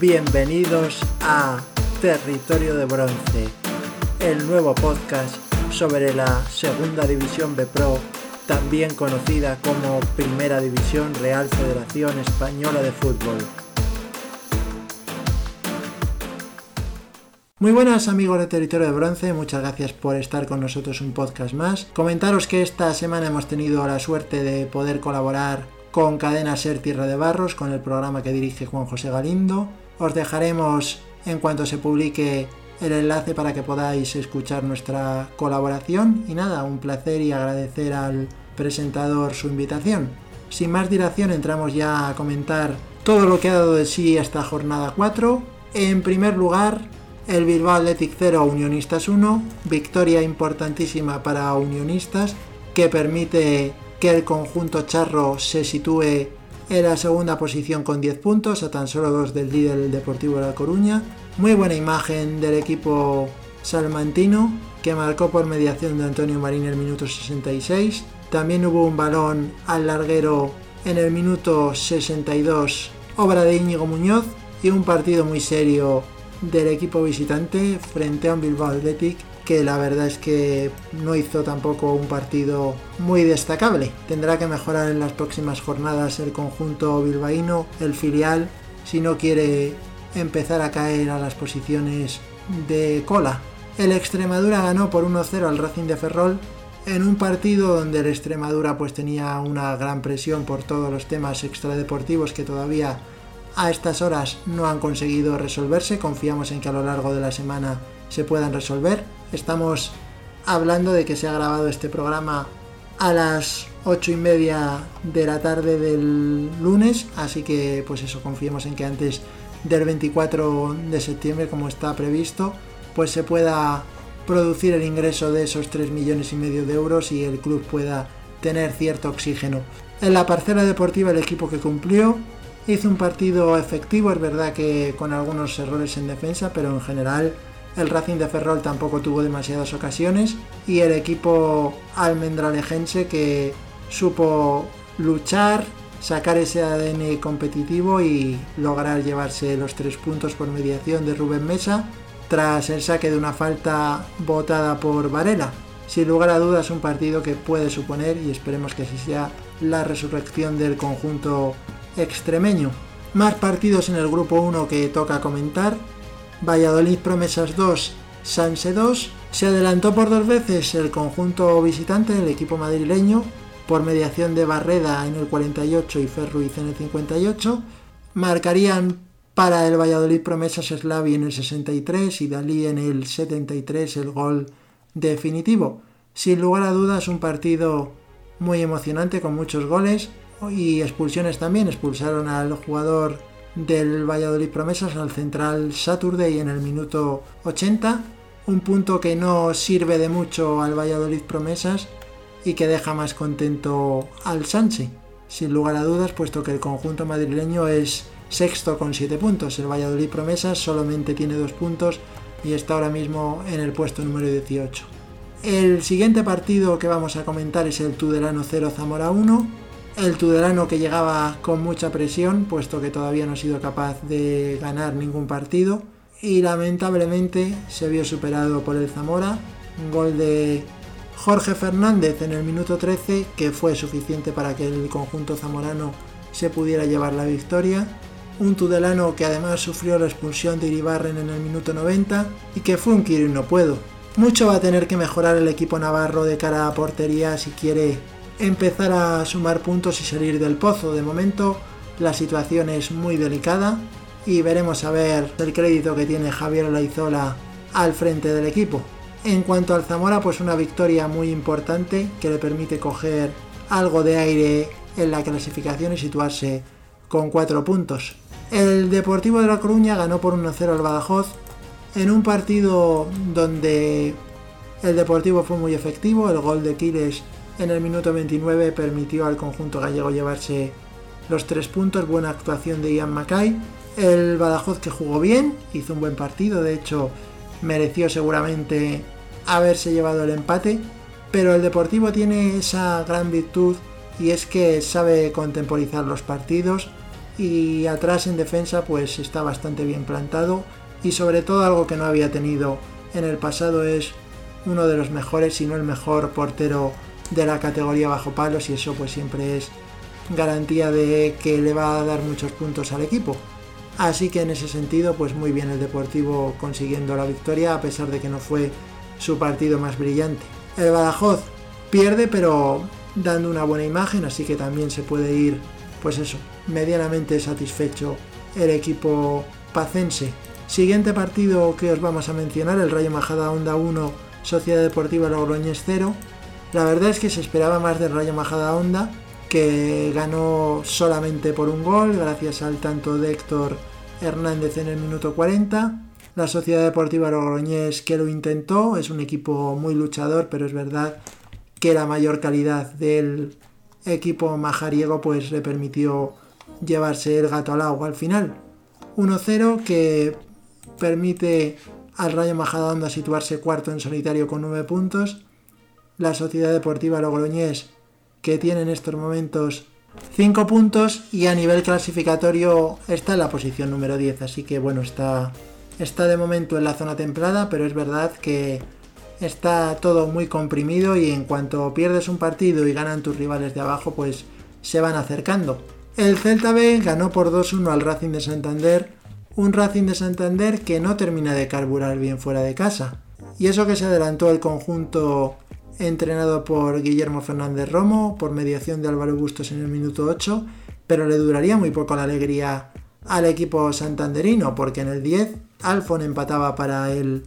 Bienvenidos a Territorio de Bronce, el nuevo podcast sobre la Segunda División B Pro, también conocida como Primera División Real Federación Española de Fútbol. Muy buenas amigos de Territorio de Bronce, muchas gracias por estar con nosotros un podcast más. Comentaros que esta semana hemos tenido la suerte de poder colaborar con Cadena Ser Tierra de Barros, con el programa que dirige Juan José Galindo. Os dejaremos en cuanto se publique el enlace para que podáis escuchar nuestra colaboración. Y nada, un placer y agradecer al presentador su invitación. Sin más dilación entramos ya a comentar todo lo que ha dado de sí esta jornada 4. En primer lugar, el Bilbao Athletic 0, Unionistas 1, victoria importantísima para Unionistas que permite que el conjunto charro se sitúe en la segunda posición con 10 puntos, a tan solo dos del líder el Deportivo de La Coruña. Muy buena imagen del equipo salmantino que marcó por mediación de Antonio Marín el minuto 66. También hubo un balón al larguero en el minuto 62, obra de Íñigo Muñoz, y un partido muy serio del equipo visitante frente a un Bilbao Athletic que la verdad es que no hizo tampoco un partido muy destacable. Tendrá que mejorar en las próximas jornadas el conjunto bilbaíno, el filial, si no quiere empezar a caer a las posiciones de cola. El Extremadura ganó por 1-0 al Racing de Ferrol en un partido donde el Extremadura pues tenía una gran presión por todos los temas extradeportivos que todavía a estas horas no han conseguido resolverse. Confiamos en que a lo largo de la semana se puedan resolver. Estamos hablando de que se ha grabado este programa a las 8 y media de la tarde del lunes, así que pues eso, confiemos en que antes del 24 de septiembre, como está previsto, pues se pueda producir el ingreso de esos 3 millones y medio de euros y el club pueda tener cierto oxígeno. En la parcela deportiva el equipo que cumplió hizo un partido efectivo, es verdad que con algunos errores en defensa, pero en general el Racing de Ferrol tampoco tuvo demasiadas ocasiones y el equipo almendralejense que supo luchar, sacar ese ADN competitivo y lograr llevarse los tres puntos por mediación de Rubén Mesa tras el saque de una falta votada por Varela. Sin lugar a dudas un partido que puede suponer y esperemos que así sea la resurrección del conjunto extremeño. Más partidos en el grupo 1 que toca comentar. Valladolid Promesas 2, Sanse 2. Se adelantó por dos veces el conjunto visitante del equipo madrileño por mediación de Barreda en el 48 y Ferruiz en el 58. Marcarían para el Valladolid Promesas Slavi en el 63 y Dalí en el 73 el gol definitivo. Sin lugar a dudas un partido muy emocionante con muchos goles y expulsiones también. Expulsaron al jugador del Valladolid Promesas, al central Saturday en el minuto 80. Un punto que no sirve de mucho al Valladolid Promesas y que deja más contento al Sánchez, sin lugar a dudas, puesto que el conjunto madrileño es sexto con 7 puntos. El Valladolid Promesas solamente tiene 2 puntos y está ahora mismo en el puesto número 18. El siguiente partido que vamos a comentar es el Tudelano 0 Zamora 1 el Tudelano que llegaba con mucha presión, puesto que todavía no ha sido capaz de ganar ningún partido. Y lamentablemente se vio superado por el Zamora. Un gol de Jorge Fernández en el minuto 13, que fue suficiente para que el conjunto zamorano se pudiera llevar la victoria. Un Tudelano que además sufrió la expulsión de Iribarren en el minuto 90 y que fue un quiero y no puedo. Mucho va a tener que mejorar el equipo navarro de cara a portería si quiere empezar a sumar puntos y salir del pozo. De momento la situación es muy delicada y veremos a ver el crédito que tiene Javier Laizola al frente del equipo. En cuanto al Zamora, pues una victoria muy importante que le permite coger algo de aire en la clasificación y situarse con 4 puntos. El Deportivo de La Coruña ganó por 1-0 al Badajoz en un partido donde el Deportivo fue muy efectivo, el gol de Quiles en el minuto 29 permitió al conjunto gallego llevarse los tres puntos, buena actuación de Ian Mackay. El Badajoz que jugó bien, hizo un buen partido, de hecho mereció seguramente haberse llevado el empate, pero el Deportivo tiene esa gran virtud y es que sabe contemporizar los partidos, y atrás en defensa pues está bastante bien plantado. Y sobre todo algo que no había tenido en el pasado es uno de los mejores, si no el mejor portero de la categoría bajo palos y eso pues siempre es garantía de que le va a dar muchos puntos al equipo. Así que en ese sentido pues muy bien el Deportivo consiguiendo la victoria a pesar de que no fue su partido más brillante. El Badajoz pierde pero dando una buena imagen así que también se puede ir pues eso medianamente satisfecho el equipo pacense. Siguiente partido que os vamos a mencionar, el Rayo Majada Onda 1, Sociedad Deportiva Logroñés 0. La verdad es que se esperaba más del Rayo Majada Onda, que ganó solamente por un gol, gracias al tanto de Héctor Hernández en el minuto 40. La Sociedad Deportiva Logroñés que lo intentó, es un equipo muy luchador, pero es verdad que la mayor calidad del equipo majariego pues le permitió llevarse el gato al agua al final. 1-0 que permite al Rayo Majadahonda situarse cuarto en solitario con 9 puntos. La Sociedad Deportiva Logroñés que tiene en estos momentos 5 puntos y a nivel clasificatorio está en la posición número 10, así que bueno, está, está de momento en la zona templada, pero es verdad que está todo muy comprimido y en cuanto pierdes un partido y ganan tus rivales de abajo, pues se van acercando. El Celta B ganó por 2-1 al Racing de Santander, un Racing de Santander que no termina de carburar bien fuera de casa. Y eso que se adelantó el conjunto entrenado por Guillermo Fernández Romo, por mediación de Álvaro Bustos en el minuto 8, pero le duraría muy poco la alegría al equipo santanderino, porque en el 10 Alfon empataba para el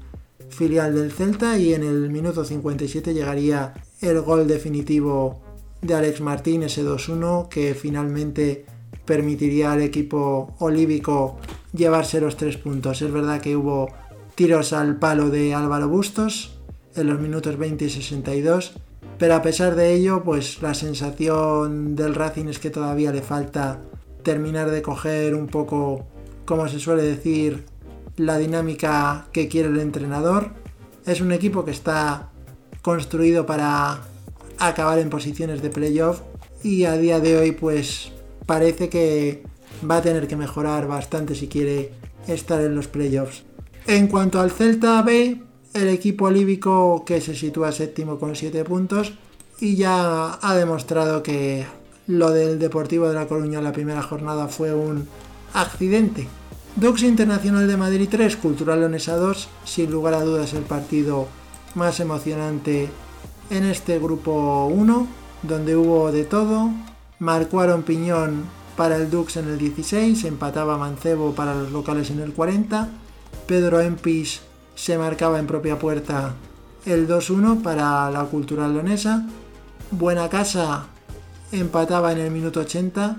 filial del Celta y en el minuto 57 llegaría el gol definitivo de Alex Martín, ese 2-1, que finalmente permitiría al equipo olívico llevarse los tres puntos. Es verdad que hubo tiros al palo de Álvaro Bustos en los minutos 20 y 62, pero a pesar de ello, pues la sensación del Racing es que todavía le falta terminar de coger un poco, como se suele decir, la dinámica que quiere el entrenador. Es un equipo que está construido para acabar en posiciones de playoff y a día de hoy pues parece que va a tener que mejorar bastante si quiere estar en los playoffs. En cuanto al Celta B, el equipo olívico que se sitúa séptimo con 7 puntos y ya ha demostrado que lo del Deportivo de La Coruña en la primera jornada fue un accidente. Dux Internacional de Madrid 3, Cultural Leonesa 2, sin lugar a dudas el partido más emocionante en este grupo 1, donde hubo de todo. Marcó Aaron Piñón para el Dux en el 16, empataba Mancebo para los locales en el 40. Pedro Empis se marcaba en propia puerta el 2-1 para la Cultural Leonesa. Buena Casa empataba en el minuto 80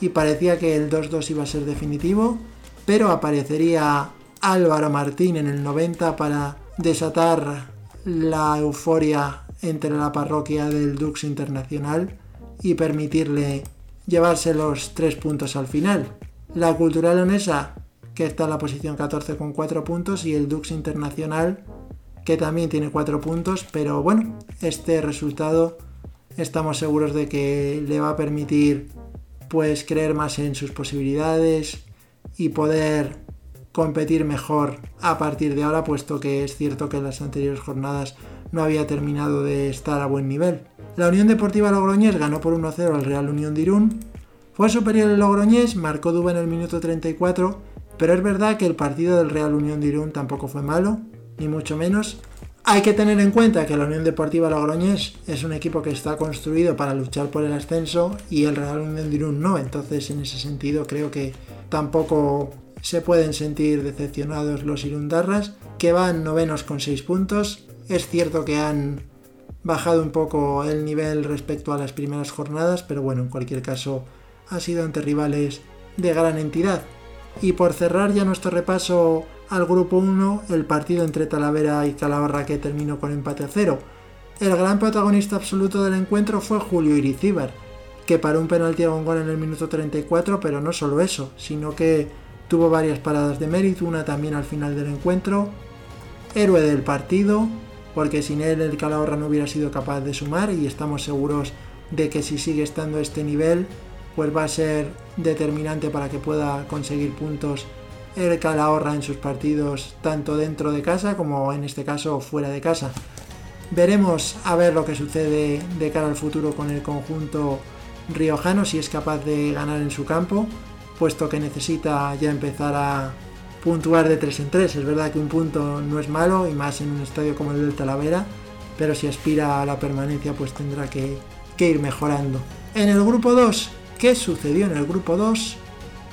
y parecía que el 2-2 iba a ser definitivo, pero aparecería Álvaro Martín en el 90 para desatar la euforia entre la parroquia del Dux Internacional y permitirle llevarse los tres puntos al final. La Cultural Leonesa, que está en la posición 14 con 4 puntos, y el Dux Internacional, que también tiene 4 puntos, pero bueno, este resultado estamos seguros de que le va a permitir pues creer más en sus posibilidades y poder competir mejor a partir de ahora, puesto que es cierto que en las anteriores jornadas no había terminado de estar a buen nivel. La Unión Deportiva Logroñés ganó por 1-0 al Real Unión de Irún. Fue superior el Logroñés, marcó Duba en el minuto 34, pero es verdad que el partido del Real Unión de Irún tampoco fue malo, ni mucho menos. Hay que tener en cuenta que la Unión Deportiva Logroñés es un equipo que está construido para luchar por el ascenso y el Real Unión de Irún no, entonces en ese sentido creo que tampoco se pueden sentir decepcionados los Irundarras, que van novenos con 6 puntos, es cierto que han bajado un poco el nivel respecto a las primeras jornadas, pero bueno, en cualquier caso ha sido ante rivales de gran entidad. Y por cerrar ya nuestro repaso al grupo 1, el partido entre Talavera y Calabarra que terminó con empate a cero. El gran protagonista absoluto del encuentro fue Julio Iricíbar, que paró un penalti a un gol en el minuto 34, pero no solo eso, sino que tuvo varias paradas de mérito, una también al final del encuentro. Héroe del partido, porque sin él el Calahorra no hubiera sido capaz de sumar y estamos seguros de que si sigue estando a este nivel pues va a ser determinante para que pueda conseguir puntos el Calahorra en sus partidos tanto dentro de casa como en este caso fuera de casa. Veremos a ver lo que sucede de cara al futuro con el conjunto riojano, si es capaz de ganar en su campo, puesto que necesita ya empezar a puntuar de 3 en 3. Es verdad que un punto no es malo, y más en un estadio como el del Talavera, pero si aspira a la permanencia, pues tendrá que, que ir mejorando. En el grupo 2, ¿qué sucedió en el grupo 2?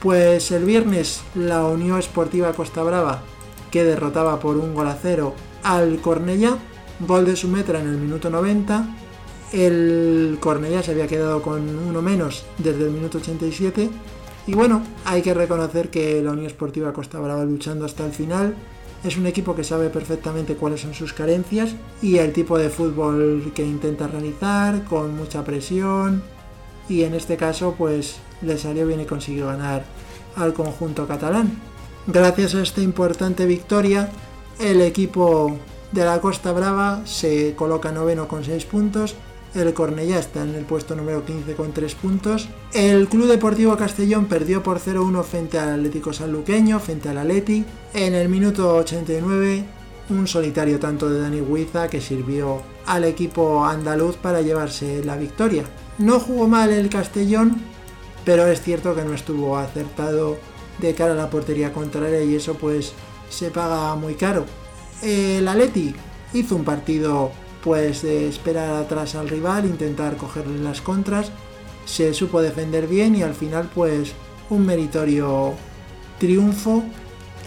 Pues el viernes la Unión Esportiva Costa Brava, que derrotaba por un gol a cero al Cornellá, gol de su metra en el minuto 90. El Cornellá se había quedado con uno menos desde el minuto 87. Y bueno, hay que reconocer que la Unión Esportiva Costa Brava luchando hasta el final. Es un equipo que sabe perfectamente cuáles son sus carencias y el tipo de fútbol que intenta realizar, con mucha presión. Y en este caso, pues le salió bien y consiguió ganar al conjunto catalán. Gracias a esta importante victoria, el equipo de la Costa Brava se coloca noveno con 6 puntos. El Cornellá está en el puesto número 15 con 3 puntos. El Club Deportivo Castellón perdió por 0-1 frente al Atlético Sanluqueño, frente al Atleti. En el minuto 89, un solitario tanto de Dani Huiza que sirvió al equipo andaluz para llevarse la victoria. No jugó mal el Castellón, pero es cierto que no estuvo acertado de cara a la portería contraria y eso pues se paga muy caro. El Atleti hizo un partido pues de esperar atrás al rival, intentar cogerle las contras, se supo defender bien y al final pues un meritorio triunfo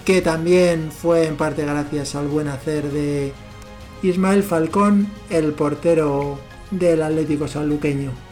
que también fue en parte gracias al buen hacer de Ismael Falcón, el portero del Atlético Sanluqueño.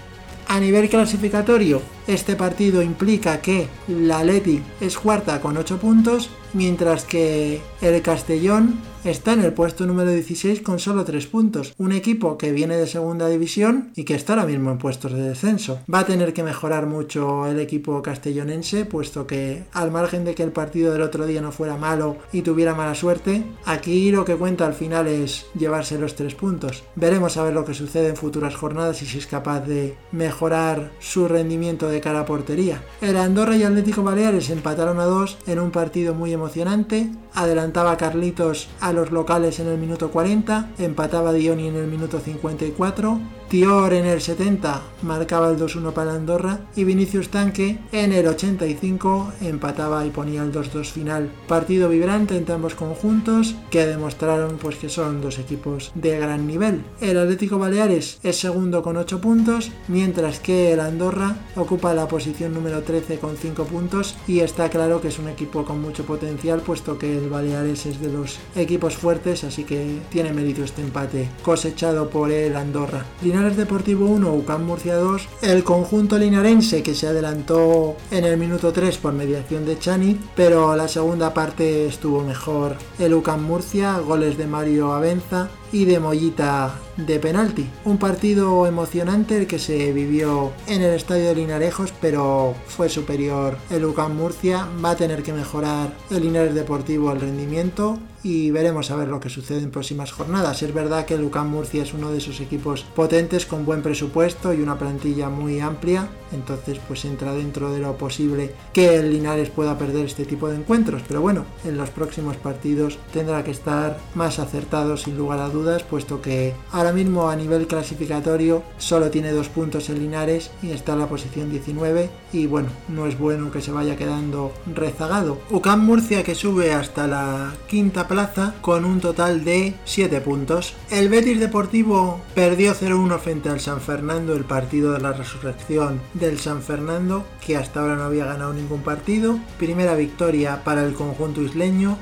A nivel clasificatorio, este partido implica que la Atleti es cuarta con 8 puntos, mientras que el Castellón está en el puesto número 16 con solo 3 puntos. Un equipo que viene de segunda división y que está ahora mismo en puestos de descenso. Va a tener que mejorar mucho el equipo castellonense, puesto que al margen de que el partido del otro día no fuera malo y tuviera mala suerte, aquí lo que cuenta al final es llevarse los 3 puntos. Veremos a ver lo que sucede en futuras jornadas y si es capaz de mejorar su rendimiento de cara a portería. El Andorra y Atlético Baleares empataron a 2 en un partido muy emocionante. Adelantaba Carlitos a los locales en el minuto 40, empataba Dioni en el minuto 54, Tior en el 70 marcaba el 2-1 para Andorra y Vinicius Tanque en el 85 empataba y ponía el 2-2 final. Partido vibrante entre ambos conjuntos que demostraron pues que son dos equipos de gran nivel. El Atlético Baleares es segundo con 8 puntos, mientras que el Andorra ocupa la posición número 13 con 5 puntos y está claro que es un equipo con mucho potencial puesto que el Baleares es de los equipos fuertes, así que tiene mérito este empate cosechado por el Andorra. Linares Deportivo 1, UCAM Murcia 2, el conjunto linarense que se adelantó en el minuto 3 por mediación de Chani, pero la segunda parte estuvo mejor el UCAM Murcia, goles de Mario Avenza y de Mollita de penalti. Un partido emocionante el que se vivió en el estadio de Linarejos, pero fue superior el UCAM Murcia. Va a tener que mejorar el Linares Deportivo el rendimiento y veremos a ver lo que sucede en próximas jornadas. Es verdad que el UCAM Murcia es uno de esos equipos potentes con buen presupuesto y una plantilla muy amplia, entonces pues entra dentro de lo posible que el Linares pueda perder este tipo de encuentros, pero bueno, en los próximos partidos tendrá que estar más acertado sin lugar a dudas, puesto que ahora mismo a nivel clasificatorio solo tiene dos puntos en Linares y está en la posición 19 y bueno, no es bueno que se vaya quedando rezagado. UCAM Murcia que sube hasta la quinta plaza con un total de 7 puntos. El Betis Deportivo perdió 0-1 frente al San Fernando, el partido de la resurrección del San Fernando, que hasta ahora no había ganado ningún partido. Primera victoria para el conjunto isleño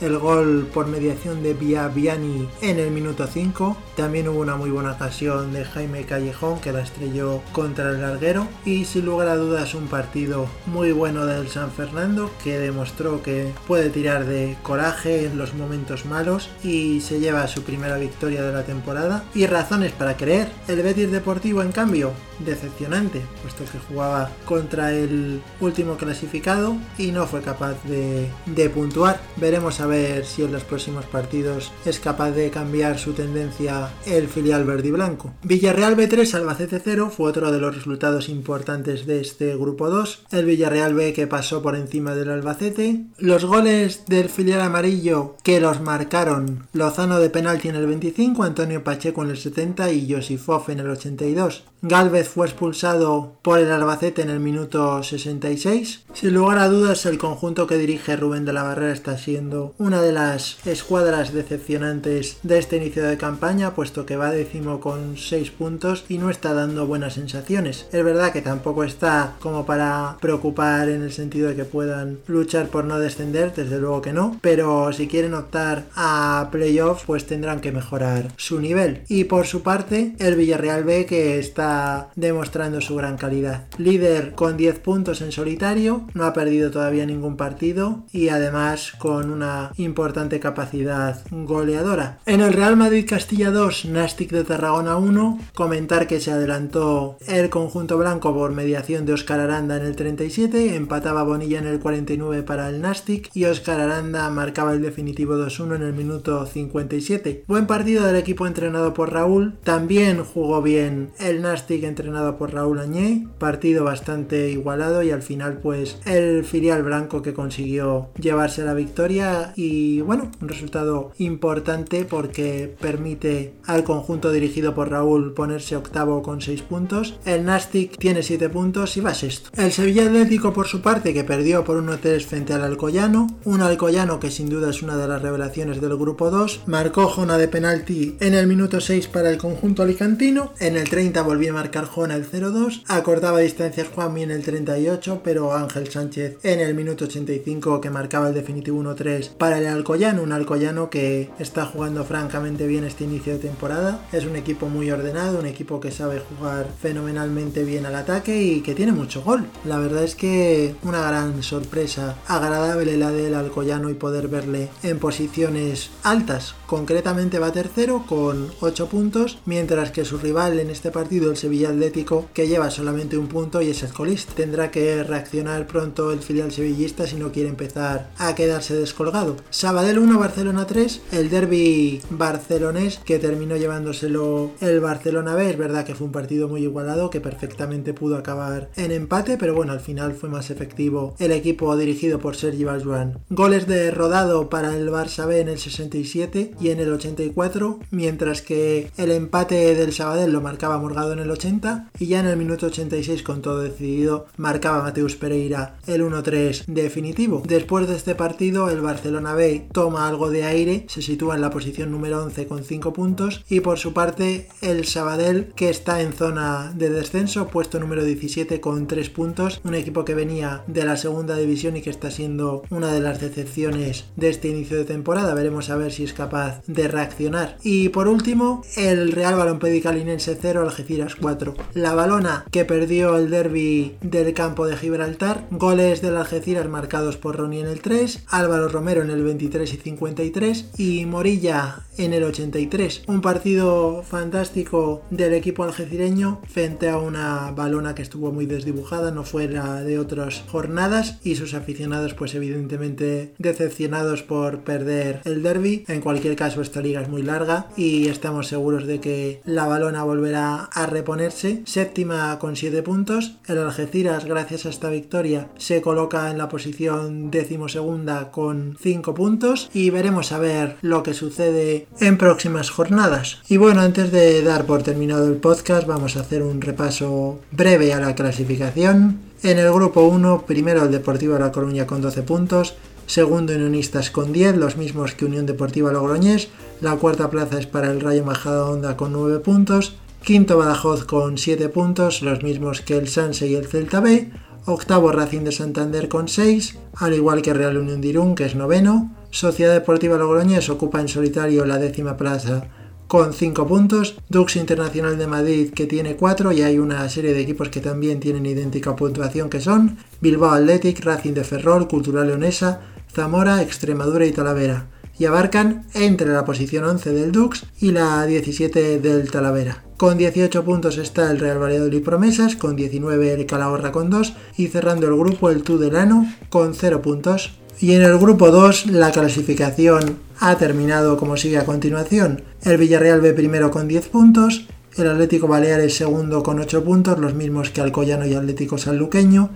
el gol por mediación de Via Viani en el minuto 5. También hubo una muy buena ocasión de Jaime Callejón que la estrelló contra el larguero. Y sin lugar a dudas un partido muy bueno del San Fernando que demostró que puede tirar de coraje en los momentos malos y se lleva su primera victoria de la temporada. Y razones para creer. El Betis Deportivo en cambio decepcionante, puesto que jugaba contra el último clasificado y no fue capaz de, de puntuar. Veremos a a ver si en los próximos partidos es capaz de cambiar su tendencia el filial verde y blanco. Villarreal B3 Albacete 0 fue otro de los resultados importantes de este grupo 2. El Villarreal B que pasó por encima del Albacete. Los goles del filial amarillo que los marcaron Lozano de penalti en el 25, Antonio Pacheco en el 70 y Josifov en el 82. Galvez fue expulsado por el Albacete en el minuto 66. Sin lugar a dudas, el conjunto que dirige Rubén de la Barrera está siendo una de las escuadras decepcionantes de este inicio de campaña, puesto que va décimo con 6 puntos y no está dando buenas sensaciones. Es verdad que tampoco está como para preocupar en el sentido de que puedan luchar por no descender, desde luego que no, pero si quieren optar a playoffs, pues tendrán que mejorar su nivel. Y por su parte, el Villarreal B que está demostrando su gran calidad. Líder con 10 puntos en solitario, no ha perdido todavía ningún partido y además con una importante capacidad goleadora. En el Real Madrid Castilla 2, Nastic de Tarragona 1, comentar que se adelantó el conjunto blanco por mediación de Oscar Aranda en el 37, empataba Bonilla en el 49 para el Nastic y Oscar Aranda marcaba el definitivo 2-1 en el minuto 57. Buen partido del equipo entrenado por Raúl, también jugó bien el Nastic entrenado por Raúl Añé, partido bastante igualado y al final pues el filial blanco que consiguió llevarse la victoria y bueno, un resultado importante porque permite al conjunto dirigido por Raúl ponerse octavo con 6 puntos. El Nastic tiene 7 puntos y va sexto. El Sevilla Atlético por su parte que perdió por 1-3 frente al Alcoyano, un Alcoyano que sin duda es una de las revelaciones del grupo 2, marcó Jona de penalti en el minuto 6 para el conjunto alicantino, en el 30 volvió marcar Jona el 0-2, acortaba distancias Juanmi en el 38, pero Ángel Sánchez en el minuto 85 que marcaba el definitivo 1-3 para el Alcoyano, un Alcoyano que está jugando francamente bien este inicio de temporada, es un equipo muy ordenado, un equipo que sabe jugar fenomenalmente bien al ataque y que tiene mucho gol. La verdad es que una gran sorpresa, agradable la del Alcoyano y poder verle en posiciones altas. Concretamente va tercero con 8 puntos, mientras que su rival en este partido, el Sevilla Atlético, que lleva solamente un punto y es el colista. Tendrá que reaccionar pronto el filial sevillista si no quiere empezar a quedarse descolgado. Sabadell 1, Barcelona 3, el derby barcelonés que terminó llevándoselo el Barcelona B. Es verdad que fue un partido muy igualado que perfectamente pudo acabar en empate, pero bueno, al final fue más efectivo el equipo dirigido por Sergi Baljuan. Goles de rodado para el Barça B en el 67 y en el 84, mientras que el empate del Sabadell lo marcaba Morgado en el 80 y ya en el minuto 86 con todo decidido marcaba Mateus Pereira el 1-3 definitivo. Después de este partido el Barcelona B toma algo de aire, se sitúa en la posición número 11 con 5 puntos y por su parte el Sabadell que está en zona de descenso, puesto número 17 con 3 puntos, un equipo que venía de la segunda división y que está siendo una de las decepciones de este inicio de temporada. Veremos a ver si es capaz de reaccionar. Y por último, el Real Balompié Calinense 0, Algeciras 4. La balona que perdió el derby del campo de Gibraltar. Goles del Algeciras marcados por Ronnie en el 3, Álvaro Romero en el 23 y 53 y Morilla en el 83. Un partido fantástico del equipo algecireño frente a una balona que estuvo muy desdibujada, no fuera de otras jornadas y sus aficionados pues evidentemente decepcionados por perder el derby. En cualquier caso esta liga es muy larga y estamos seguros de que la balona volverá a reponerse. Séptima con 7 puntos. El Algeciras gracias a esta victoria se coloca en la posición decimosegunda con 5 puntos y veremos a ver lo que sucede en próximas jornadas. Y bueno, antes de dar por terminado el podcast, vamos a hacer un repaso breve a la clasificación. En el grupo 1, primero el Deportivo de La Coruña con 12 puntos, segundo Unionistas con 10, los mismos que Unión Deportiva Logroñés, la cuarta plaza es para el Rayo Majadahonda con 9 puntos, quinto Badajoz con 7 puntos, los mismos que el Sanse y el Celta B, octavo Racing de Santander con 6, al igual que Real Unión de Irún, que es noveno, Sociedad Deportiva Logroñés ocupa en solitario la décima plaza con 5 puntos, Dux Internacional de Madrid que tiene 4 y hay una serie de equipos que también tienen idéntica puntuación que son Bilbao Athletic, Racing de Ferrol, Cultural Leonesa, Zamora, Extremadura y Talavera. Y abarcan entre la posición 11 del Dux y la 17 del Talavera. Con 18 puntos está el Real Valladolid Promesas, con 19 el Calahorra con 2 y cerrando el grupo el Tudelano con 0 puntos. Y en el grupo 2 la clasificación ha terminado como sigue a continuación. El Villarreal B primero con 10 puntos, el Atlético Baleares segundo con 8 puntos, los mismos que Alcoyano y Atlético Sanluqueño.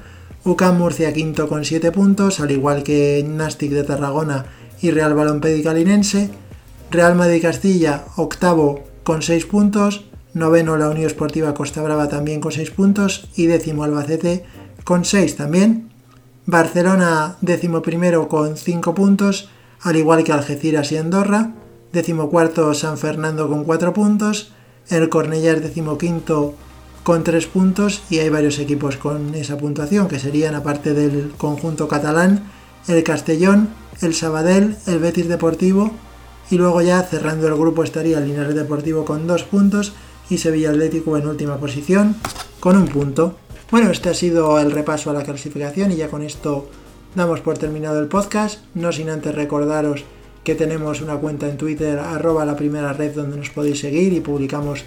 UCAM Murcia quinto con 7 puntos, al igual que Nastic de Tarragona y Real Balompédica Linense. Real Madrid Castilla octavo con 6 puntos, noveno la Unión Esportiva Costa Brava también con 6 puntos y décimo Albacete con 6 también. Barcelona décimo primero con 5 puntos, al igual que Algeciras y Andorra. Décimo cuarto San Fernando con 4 puntos. El Cornellá décimo quinto con 3 puntos y hay varios equipos con esa puntuación que serían aparte del conjunto catalán el Castellón, el Sabadell, el Betis Deportivo y luego ya cerrando el grupo estaría el Linares Deportivo con 2 puntos y Sevilla Atlético en última posición con un punto. Bueno, este ha sido el repaso a la clasificación y ya con esto damos por terminado el podcast, no sin antes recordaros que tenemos una cuenta en Twitter arroba la primera red donde nos podéis seguir y publicamos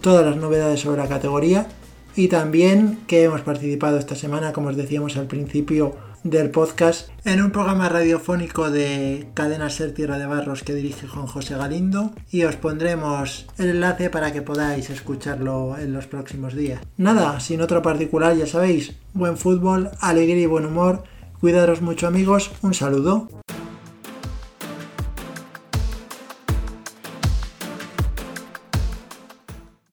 todas las novedades sobre la categoría y también que hemos participado esta semana, como os decíamos al principio, del podcast en un programa radiofónico de Cadena Ser Tierra de Barros que dirige Juan José Galindo y os pondremos el enlace para que podáis escucharlo en los próximos días. Nada, sin otro particular, ya sabéis, buen fútbol, alegría y buen humor, cuidaros mucho amigos, un saludo.